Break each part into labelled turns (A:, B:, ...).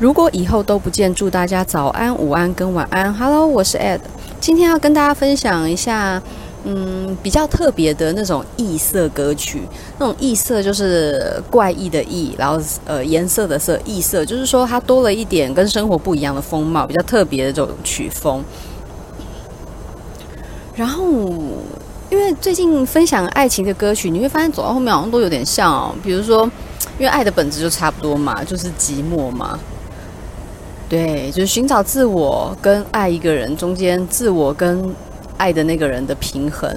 A: 如果以后都不见，祝大家早安、午安跟晚安。Hello，我是 Ed，今天要跟大家分享一下，嗯，比较特别的那种异色歌曲。那种异色就是怪异的异，然后呃颜色的色，异色就是说它多了一点跟生活不一样的风貌，比较特别的这种曲风。然后，因为最近分享爱情的歌曲，你会发现走到后面好像都有点像哦，比如说，因为爱的本质就差不多嘛，就是寂寞嘛。对，就是寻找自我跟爱一个人中间，自我跟爱的那个人的平衡，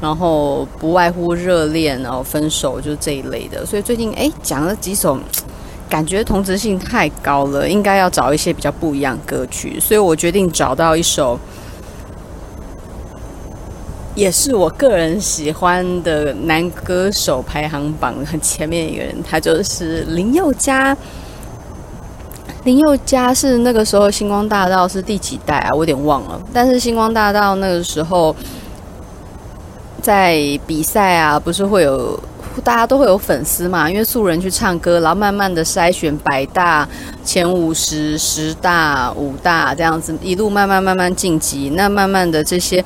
A: 然后不外乎热恋，然后分手，就这一类的。所以最近哎，讲了几首，感觉同质性太高了，应该要找一些比较不一样歌曲。所以我决定找到一首，也是我个人喜欢的男歌手排行榜很前面一个人，他就是林宥嘉。林宥嘉是那个时候星光大道是第几代啊？我有点忘了。但是星光大道那个时候在比赛啊，不是会有大家都会有粉丝嘛？因为素人去唱歌，然后慢慢的筛选百大、前五十、十大、五大这样子，一路慢慢慢慢晋级。那慢慢的这些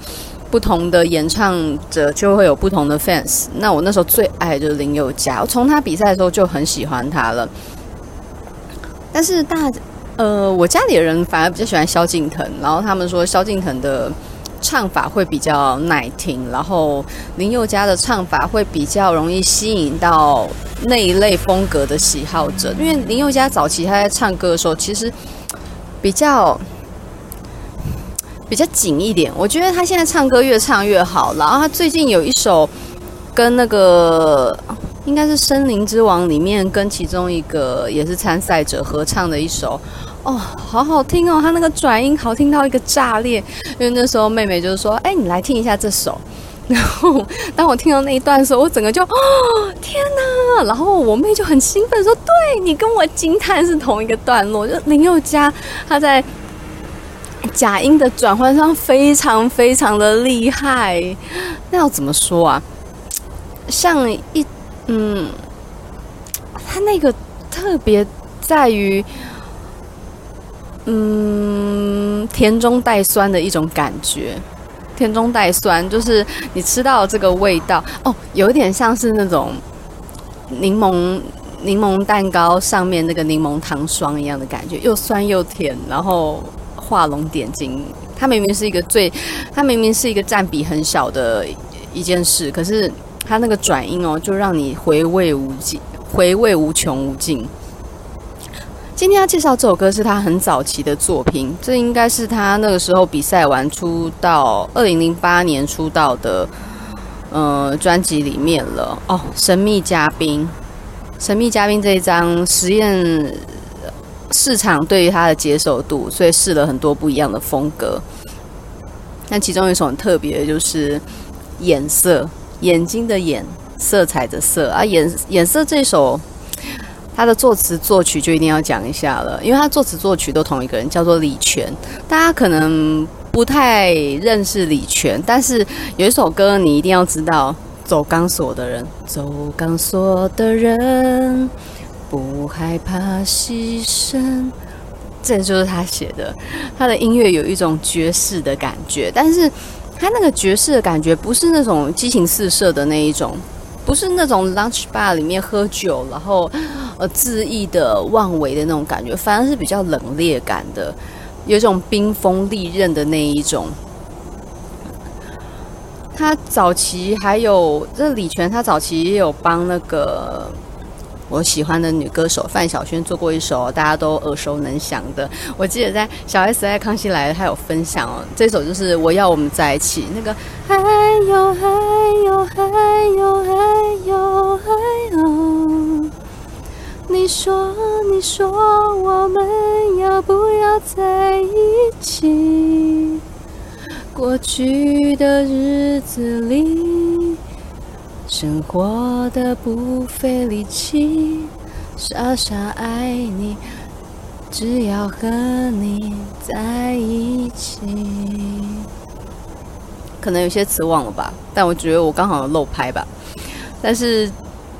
A: 不同的演唱者就会有不同的 fans。那我那时候最爱就是林宥嘉，我从他比赛的时候就很喜欢他了。但是大，呃，我家里的人反而比较喜欢萧敬腾，然后他们说萧敬腾的唱法会比较耐听，然后林宥嘉的唱法会比较容易吸引到那一类风格的喜好者。因为林宥嘉早期他在唱歌的时候，其实比较比较紧一点。我觉得他现在唱歌越唱越好，然后他最近有一首跟那个。应该是《森林之王》里面跟其中一个也是参赛者合唱的一首，哦，好好听哦！他那个转音好听到一个炸裂。因为那时候妹妹就是说：“哎，你来听一下这首。”然后当我听到那一段的时候，我整个就哦，天哪！然后我妹就很兴奋说：“对，你跟我惊叹是同一个段落。”就林宥嘉他在假音的转换上非常非常的厉害。那要怎么说啊？像一。嗯，它那个特别在于，嗯，甜中带酸的一种感觉。甜中带酸，就是你吃到这个味道哦，有一点像是那种柠檬柠檬蛋糕上面那个柠檬糖霜一样的感觉，又酸又甜，然后画龙点睛。它明明是一个最，它明明是一个占比很小的一件事，可是。他那个转音哦，就让你回味无尽，回味无穷无尽。今天要介绍这首歌是他很早期的作品，这应该是他那个时候比赛完出道，二零零八年出道的，呃，专辑里面了哦。神秘嘉宾，神秘嘉宾这一张实验市场对于他的接受度，所以试了很多不一样的风格。那其中一首很特别的就是颜色。眼睛的眼，色彩的色啊，眼眼色这首，他的作词作曲就一定要讲一下了，因为他作词作曲都同一个人，叫做李泉。大家可能不太认识李泉，但是有一首歌你一定要知道，《走钢索的人》，走钢索的人不害怕牺牲，这就是他写的。他的音乐有一种爵士的感觉，但是。他那个爵士的感觉不是那种激情四射的那一种，不是那种 lunch bar 里面喝酒然后呃恣意的妄为的那种感觉，反而是比较冷冽感的，有一种冰锋利刃的那一种。他早期还有这李泉，他早期也有帮那个。我喜欢的女歌手范晓萱做过一首大家都耳熟能详的，我记得在小 S 在康熙来了，她有分享哦。这首就是我要我们在一起，那个还有还有还有还有还有，你说你说我们要不要在一起？过去的日子里。生活的不费力气，傻傻爱你，只要和你在一起。可能有些词忘了吧，但我觉得我刚好漏拍吧。但是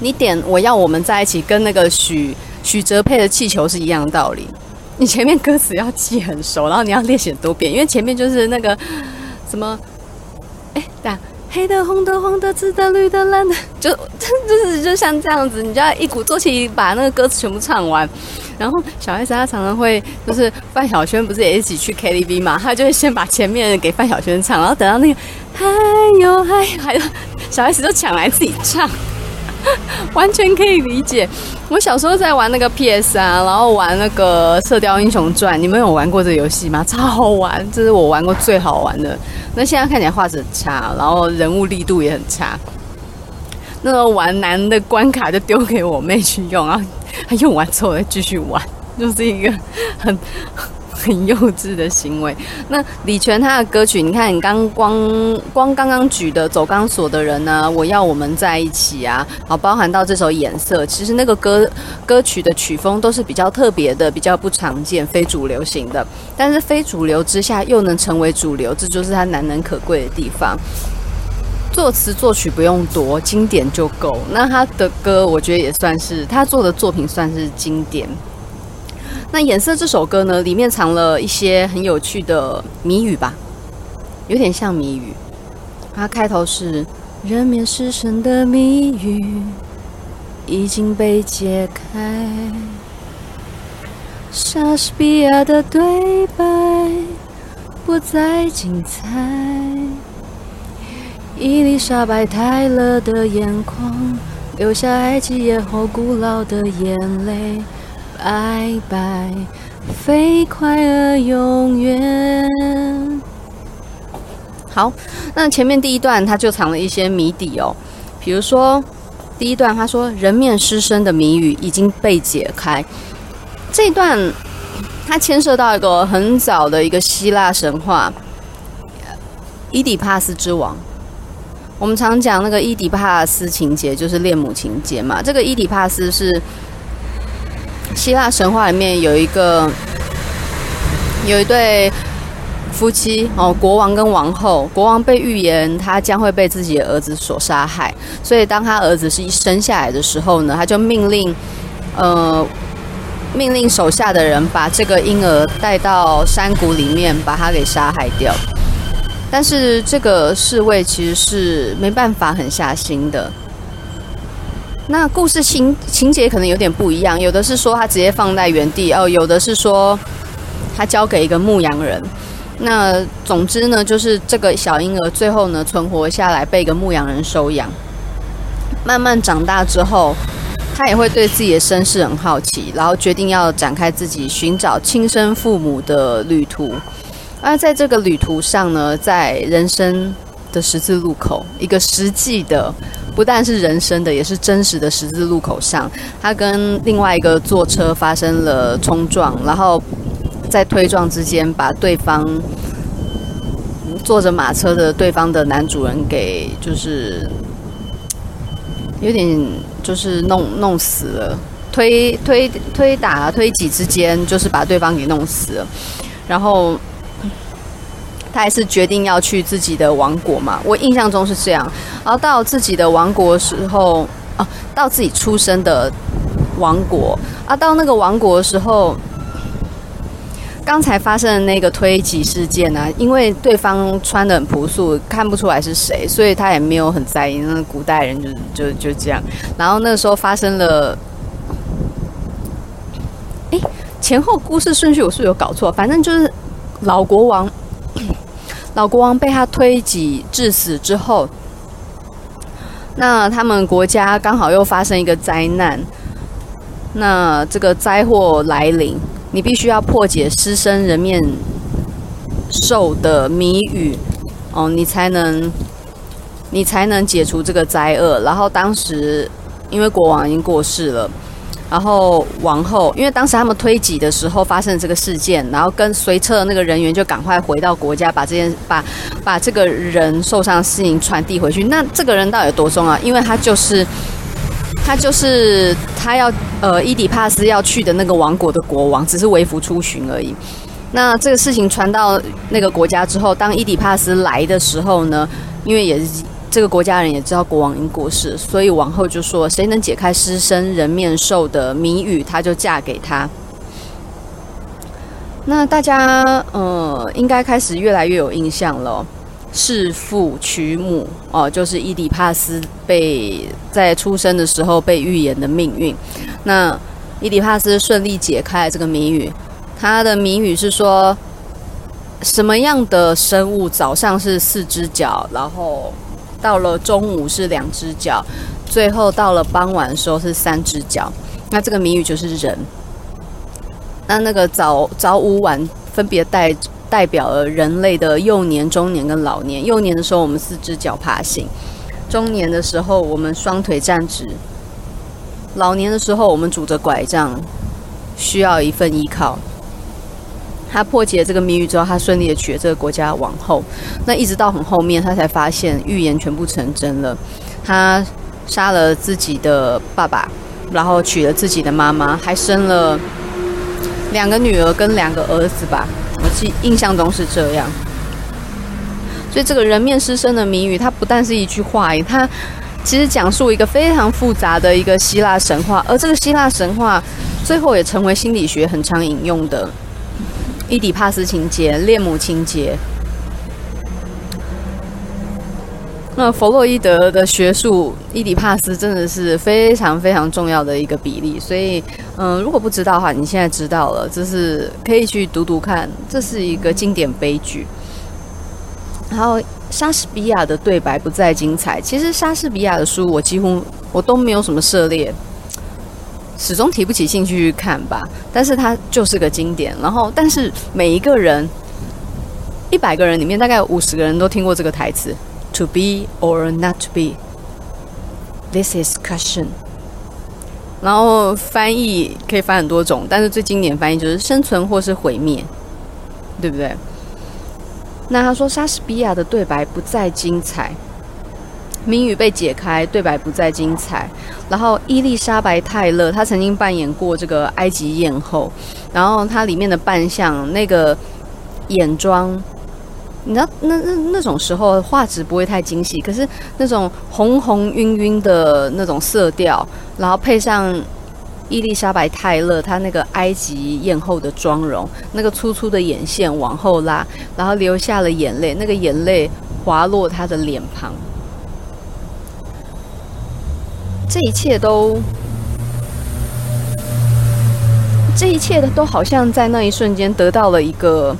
A: 你点我要我们在一起，跟那个许许哲佩的气球是一样的道理。你前面歌词要记很熟，然后你要练习多遍，因为前面就是那个什么，哎，对啊，黑的、红的、黄的、紫的、绿的、蓝的，就 就是就像这样子，你就要一鼓作气把那个歌词全部唱完。然后小 S 他常常会就是范晓萱不是也一起去 KTV 嘛，他就会先把前面给范晓萱唱，然后等到那个还有还有还有，小 S 就抢来自己唱。完全可以理解。我小时候在玩那个 PS 啊，然后玩那个《射雕英雄传》，你们有玩过这游戏吗？超好玩，这是我玩过最好玩的。那现在看起来画质差，然后人物力度也很差。那时候玩难的关卡就丢给我妹去用啊，她用完之后再继续玩，就是一个很。很幼稚的行为。那李泉他的歌曲，你看你刚光光刚刚举的走钢索的人呢？我要我们在一起啊，好，包含到这首颜色，其实那个歌歌曲的曲风都是比较特别的，比较不常见、非主流型的。但是非主流之下又能成为主流，这就是他难能可贵的地方。作词作曲不用多，经典就够。那他的歌，我觉得也算是他做的作品，算是经典。那颜色这首歌呢，里面藏了一些很有趣的谜语吧，有点像谜语。它开头是“人面狮身的谜语已经被解开”，莎士比亚的对白不再精彩，伊丽莎白泰勒的眼眶留下埃及艳后古老的眼泪。拜拜，飞快而永远。好，那前面第一段他就藏了一些谜底哦，比如说第一段他说人面狮身的谜语已经被解开，这一段它牵涉到一个很早的一个希腊神话，伊底帕斯之王。我们常讲那个伊底帕斯情节，就是恋母情节嘛。这个伊底帕斯是。希腊神话里面有一个有一对夫妻哦，国王跟王后。国王被预言他将会被自己的儿子所杀害，所以当他儿子是一生下来的时候呢，他就命令呃命令手下的人把这个婴儿带到山谷里面，把他给杀害掉。但是这个侍卫其实是没办法狠下心的。那故事情情节可能有点不一样，有的是说他直接放在原地哦，有的是说他交给一个牧羊人。那总之呢，就是这个小婴儿最后呢存活下来，被一个牧羊人收养。慢慢长大之后，他也会对自己的身世很好奇，然后决定要展开自己寻找亲生父母的旅途。而在这个旅途上呢，在人生的十字路口，一个实际的。不但是人生的，也是真实的十字路口上，他跟另外一个坐车发生了冲撞，然后在推撞之间，把对方坐着马车的对方的男主人给就是有点就是弄弄死了，推推推打推挤之间，就是把对方给弄死了，然后。他还是决定要去自己的王国嘛？我印象中是这样。然后到自己的王国的时候，啊，到自己出生的王国啊，到那个王国的时候，刚才发生的那个推挤事件呢、因为对方穿得很朴素，看不出来是谁，所以他也没有很在意。那古代人就就就这样。然后那时候发生了，哎，前后故事顺序我是有搞错？反正就是老国王。老国王被他推挤致死之后，那他们国家刚好又发生一个灾难。那这个灾祸来临，你必须要破解狮身人面兽的谜语哦，你才能你才能解除这个灾厄。然后当时因为国王已经过世了，然后王后，因为当时他们推挤的时候发生了这个事件，然后跟随车的那个人员就赶快回到国家，把这件把把这个人受伤的事情传递回去。那这个人到底有多重要？因为他就是他就是他要呃伊底帕斯要去的那个王国的国王，只是微服出巡而已。那这个事情传到那个国家之后，当伊底帕斯来的时候呢，因为也是。这个国家人也知道国王已经过世，所以王后就说：“谁能解开狮身人面兽的谜语，她就嫁给他。”那大家呃，应该开始越来越有印象了。弑父娶母哦，就是伊底帕斯被在出生的时候被预言的命运。那伊底帕斯顺利解开了这个谜语，他的谜语是说：什么样的生物早上是四只脚，然后。到了中午是两只脚，最后到了傍晚的时候是三只脚。那这个谜语就是人。那那个早早午晚分别代代表了人类的幼年、中年跟老年。幼年的时候我们四只脚爬行，中年的时候我们双腿站直，老年的时候我们拄着拐杖，需要一份依靠。他破解这个谜语之后，他顺利的娶了这个国家的王后。那一直到很后面，他才发现预言全部成真了。他杀了自己的爸爸，然后娶了自己的妈妈，还生了两个女儿跟两个儿子吧。我记印象中是这样。所以这个人面狮身的谜语，它不但是一句话，它其实讲述一个非常复杂的一个希腊神话，而这个希腊神话最后也成为心理学很常引用的。伊底帕斯情结、恋母情结，那弗洛伊德的学术，伊底帕斯真的是非常非常重要的一个比例。所以，嗯，如果不知道的话，你现在知道了，就是可以去读读看，这是一个经典悲剧。然后，莎士比亚的对白不再精彩。其实，莎士比亚的书我几乎我都没有什么涉猎。始终提不起兴趣去看吧，但是它就是个经典。然后，但是每一个人，一百个人里面大概有五十个人都听过这个台词：“To be or not to be, this is question。”然后翻译可以翻很多种，但是最经典翻译就是“生存或是毁灭”，对不对？那他说莎士比亚的对白不再精彩。谜语被解开，对白不再精彩。然后伊丽莎白泰勒，她曾经扮演过这个埃及艳后，然后她里面的扮相，那个眼妆，你知道那那那种时候画质不会太精细，可是那种红红晕晕的那种色调，然后配上伊丽莎白泰勒她那个埃及艳后的妆容，那个粗粗的眼线往后拉，然后流下了眼泪，那个眼泪滑落她的脸庞。这一切都，这一切的都好像在那一瞬间得到了一个，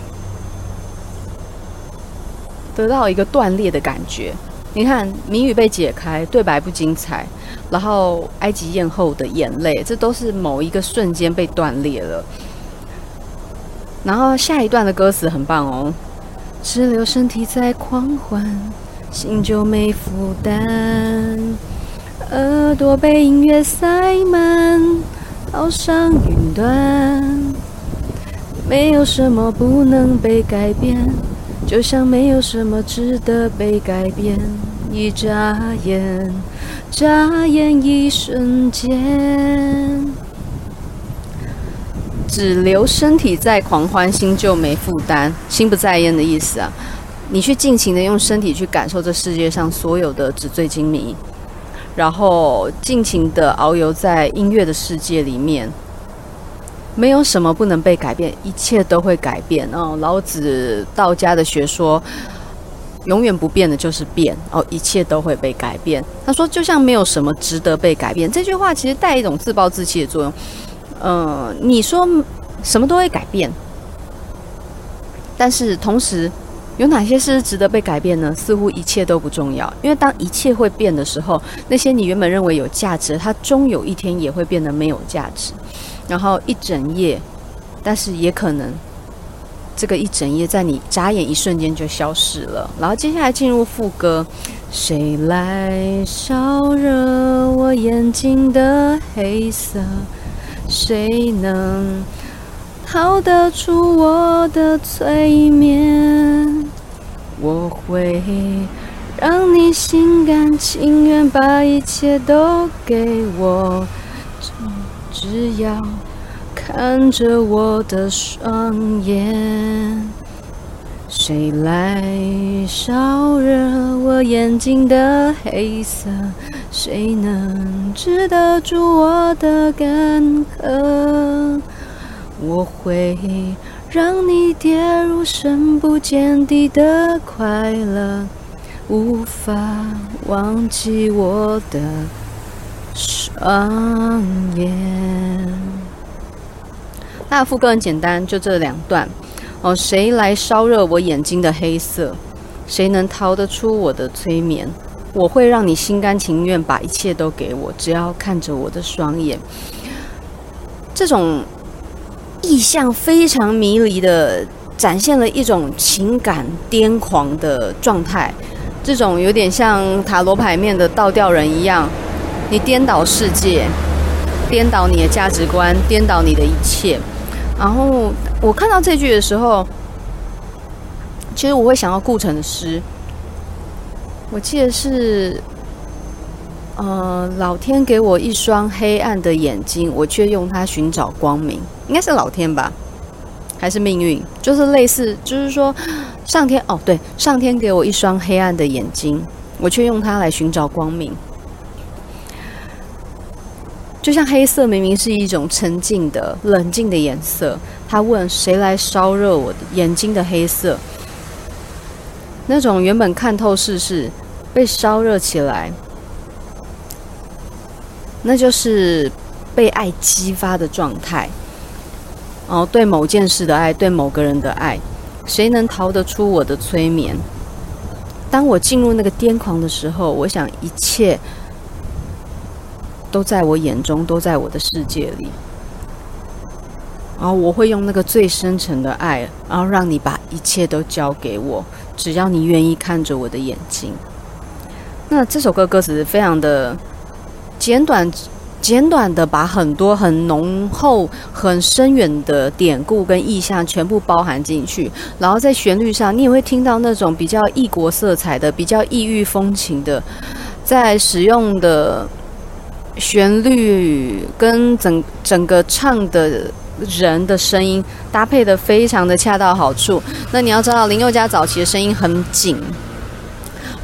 A: 得到一个断裂的感觉。你看，谜语被解开，对白不精彩，然后埃及艳后的眼泪，这都是某一个瞬间被断裂了。然后下一段的歌词很棒哦，只留身体在狂欢，心就没负担。耳朵被音乐塞满，好像云端。没有什么不能被改变，就像没有什么值得被改变。一眨眼，眨眼一瞬间，只留身体在狂欢，心就没负担，心不在焉的意思啊！你去尽情的用身体去感受这世界上所有的纸醉金迷。然后尽情的遨游在音乐的世界里面，没有什么不能被改变，一切都会改变。哦，老子道家的学说，永远不变的就是变。哦，一切都会被改变。他说，就像没有什么值得被改变。这句话其实带一种自暴自弃的作用。嗯、你说什么都会改变，但是同时。有哪些是值得被改变呢？似乎一切都不重要，因为当一切会变的时候，那些你原本认为有价值，它终有一天也会变得没有价值。然后一整夜，但是也可能这个一整夜在你眨眼一瞬间就消失了。然后接下来进入副歌：谁来烧热我眼睛的黑色？谁能逃得出我的催眠？我会让你心甘情愿把一切都给我，只只要看着我的双眼。谁来烧热我眼睛的黑色？谁能止得住我的干涸？我会让你跌入深不见底的快乐，无法忘记我的双眼。那副歌很简单，就这两段。哦，谁来烧热我眼睛的黑色？谁能逃得出我的催眠？我会让你心甘情愿把一切都给我，只要看着我的双眼。这种意象非常迷离的，展现了一种情感癫狂的状态。这种有点像塔罗牌面的倒吊人一样，你颠倒世界，颠倒你的价值观，颠倒你的一切。然后我看到这句的时候，其实我会想到顾城的诗。我记得是，呃，老天给我一双黑暗的眼睛，我却用它寻找光明。应该是老天吧，还是命运？就是类似，就是说，上天哦，对，上天给我一双黑暗的眼睛，我却用它来寻找光明。就像黑色明明是一种沉静的、冷静的颜色，他问谁来烧热我的眼睛的黑色？那种原本看透世事，被烧热起来，那就是被爱激发的状态。哦，对某件事的爱，对某个人的爱，谁能逃得出我的催眠？当我进入那个癫狂的时候，我想一切。都在我眼中，都在我的世界里。然后我会用那个最深沉的爱，然后让你把一切都交给我，只要你愿意看着我的眼睛。那这首歌歌词非常的简短，简短的把很多很浓厚、很深远的典故跟意象全部包含进去。然后在旋律上，你也会听到那种比较异国色彩的、比较异域风情的，在使用的。旋律跟整整个唱的人的声音搭配得非常的恰到好处。那你要知道，林宥嘉早期的声音很紧，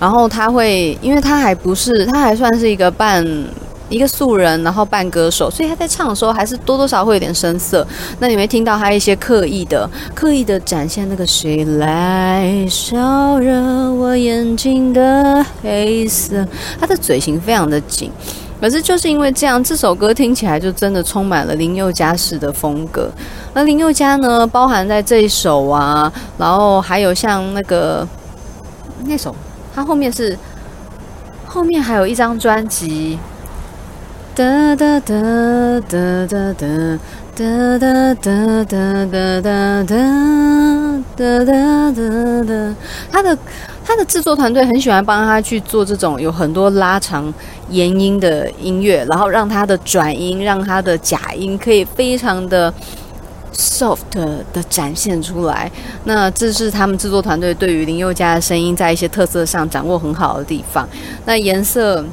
A: 然后他会，因为他还不是，他还算是一个半一个素人，然后半歌手，所以他在唱的时候还是多多少少会有点生涩。那你会听到他一些刻意的、刻意的展现那个谁来烧热我眼睛的黑色，他的嘴型非常的紧。可是就是因为这样，这首歌听起来就真的充满了林宥嘉式的风格。那林宥嘉呢，包含在这一首啊，然后还有像那个那首，他后面是后面还有一张专辑，哒哒哒哒哒哒哒哒哒哒哒哒哒哒哒哒，他的。他的制作团队很喜欢帮他去做这种有很多拉长延音的音乐，然后让他的转音、让他的假音可以非常的 soft 的展现出来。那这是他们制作团队对于林宥嘉的声音在一些特色上掌握很好的地方。那颜色，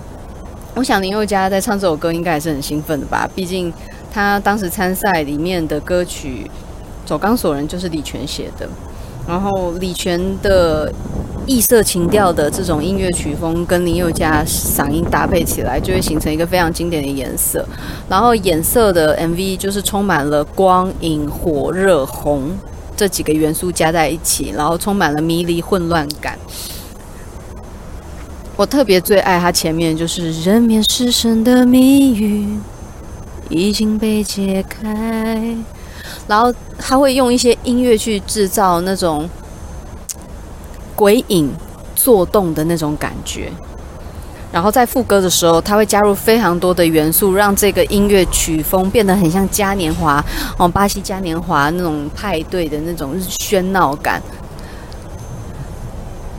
A: 我想林宥嘉在唱这首歌应该还是很兴奋的吧？毕竟他当时参赛里面的歌曲《走钢索人》就是李泉写的，然后李泉的。异色情调的这种音乐曲风跟林宥嘉嗓音搭配起来，就会形成一个非常经典的颜色。然后颜色的 MV 就是充满了光、影、火、热、红这几个元素加在一起，然后充满了迷离混乱感。我特别最爱他前面就是人面狮身的谜语已经被解开，然后他会用一些音乐去制造那种。鬼影作动的那种感觉，然后在副歌的时候，他会加入非常多的元素，让这个音乐曲风变得很像嘉年华哦，巴西嘉年华那种派对的那种喧闹感。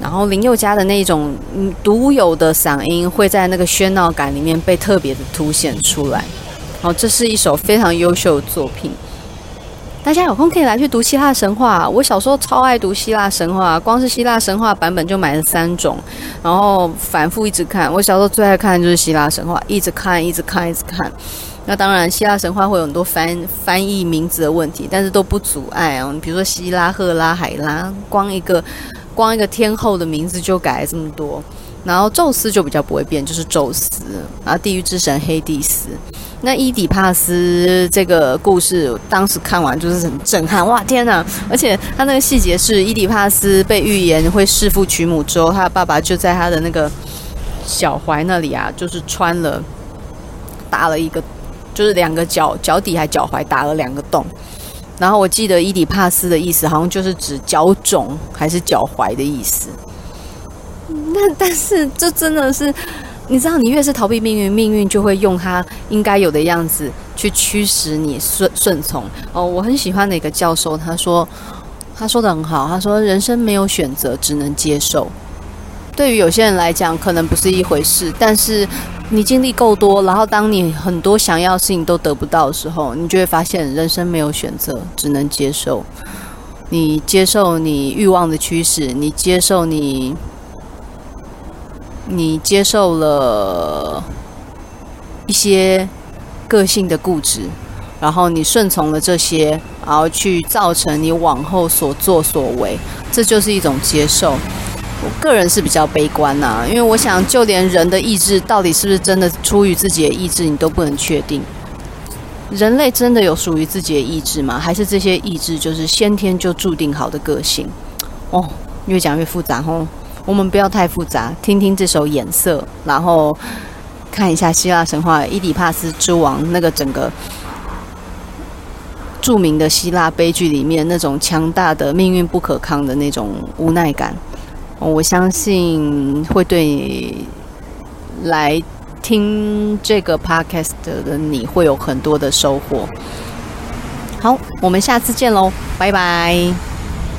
A: 然后林宥嘉的那种独有的嗓音会在那个喧闹感里面被特别的凸显出来。好，这是一首非常优秀的作品。大家有空可以来去读希腊神话。我小时候超爱读希腊神话，光是希腊神话版本就买了三种，然后反复一直看。我小时候最爱看的就是希腊神话，一直看，一直看，一直看。那当然，希腊神话会有很多翻翻译名字的问题，但是都不阻碍哦。你比如说希拉、赫拉、海拉，光一个光一个天后的名字就改了这么多。然后宙斯就比较不会变，就是宙斯。然后地狱之神黑帝斯。那伊底帕斯这个故事，当时看完就是很震撼，哇天哪！而且他那个细节是，伊底帕斯被预言会弑父娶母之后，他的爸爸就在他的那个脚踝那里啊，就是穿了打了一个，就是两个脚脚底还脚踝打了两个洞。然后我记得伊底帕斯的意思好像就是指脚肿还是脚踝的意思。那但是这真的是。你知道，你越是逃避命运，命运就会用它应该有的样子去驱使你顺顺从。哦，我很喜欢的一个教授，他说，他说得很好，他说人生没有选择，只能接受。对于有些人来讲，可能不是一回事，但是你经历够多，然后当你很多想要的事情都得不到的时候，你就会发现人生没有选择，只能接受。你接受你欲望的驱使，你接受你。你接受了一些个性的固执，然后你顺从了这些，然后去造成你往后所作所为，这就是一种接受。我个人是比较悲观呐、因为我想，就连人的意志到底是不是真的出于自己的意志，你都不能确定。人类真的有属于自己的意志吗？还是这些意志就是先天就注定好的个性？哦，越讲越复杂哦。我们不要太复杂，听听这首《眼色》，然后看一下希腊神话伊底帕斯之王那个整个著名的希腊悲剧里面那种强大的命运不可抗的那种无奈感。我相信会对来听这个 podcast 的你会有很多的收获。好，我们下次见喽，拜拜。